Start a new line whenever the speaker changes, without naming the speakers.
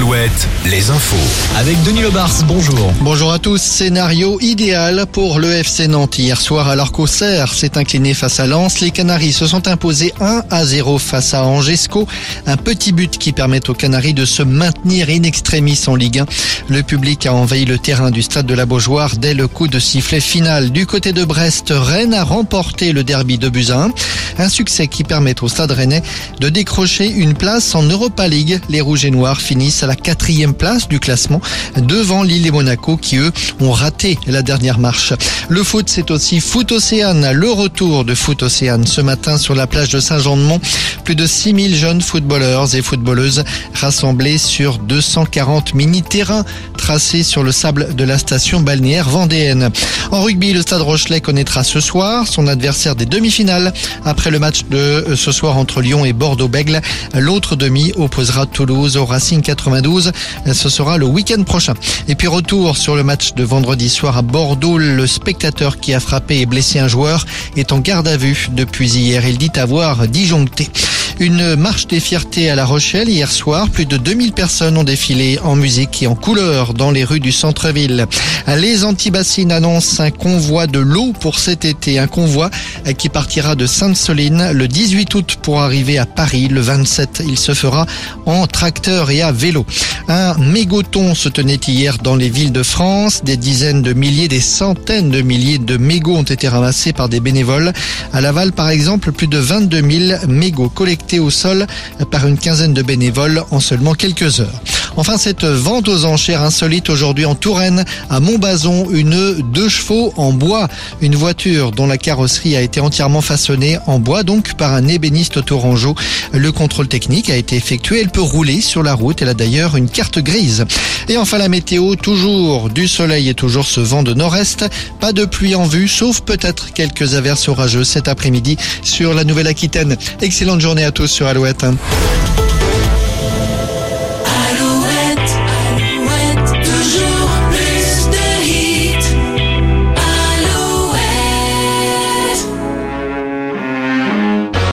al Alouette, les infos.
Avec Denis Lebars, bonjour.
Bonjour à tous. Scénario idéal pour le FC Nantes hier soir alors qu'Auxerre s'est incliné face à Lens. Les Canaries se sont imposés 1 à 0 face à Angesco. Un petit but qui permet aux Canaries de se maintenir in extremis en Ligue 1. Le public a envahi le terrain du stade de la Beaujoire dès le coup de sifflet final. Du côté de Brest, Rennes a remporté le derby de Buzyn. Un succès qui permet au stade rennais de décrocher une place en Europa League. Les Rouges et Noirs finissent à la quatrième place du classement devant Lille et Monaco qui eux ont raté la dernière marche. Le foot c'est aussi Foot Océane, le retour de Foot Océane ce matin sur la plage de Saint-Jean-de-Mont. Plus de 6000 jeunes footballeurs et footballeuses rassemblés sur 240 mini-terrains tracés sur le sable de la station balnéaire vendéenne. En rugby, le Stade Rochelet connaîtra ce soir son adversaire des demi-finales. Après le match de ce soir entre Lyon et Bordeaux-Bègle, l'autre demi opposera Toulouse au Racing 92. Ce sera le week-end prochain. Et puis retour sur le match de vendredi soir à Bordeaux. Le spectateur qui a frappé et blessé un joueur est en garde à vue depuis hier. Il dit avoir disjoncté. Une marche des fiertés à La Rochelle hier soir. Plus de 2000 personnes ont défilé en musique et en couleur dans les rues du centre-ville. Les antibassines annoncent un convoi de l'eau pour cet été. Un convoi qui partira de Sainte-Soline le 18 août pour arriver à Paris le 27. Il se fera en tracteur et à vélo. Un mégoton se tenait hier dans les villes de France. Des dizaines de milliers, des centaines de milliers de mégots ont été ramassés par des bénévoles. À Laval, par exemple, plus de 22 000 mégots collectés au sol par une quinzaine de bénévoles en seulement quelques heures. Enfin, cette vente aux enchères insolite aujourd'hui en Touraine, à Montbazon, une deux chevaux en bois. Une voiture dont la carrosserie a été entièrement façonnée en bois, donc par un ébéniste tourangeau. Le contrôle technique a été effectué. Elle peut rouler sur la route. Elle a d'ailleurs une carte grise. Et enfin, la météo, toujours du soleil et toujours ce vent de nord-est. Pas de pluie en vue, sauf peut-être quelques averses orageuses cet après-midi sur la Nouvelle-Aquitaine. Excellente journée à tous sur Alouette.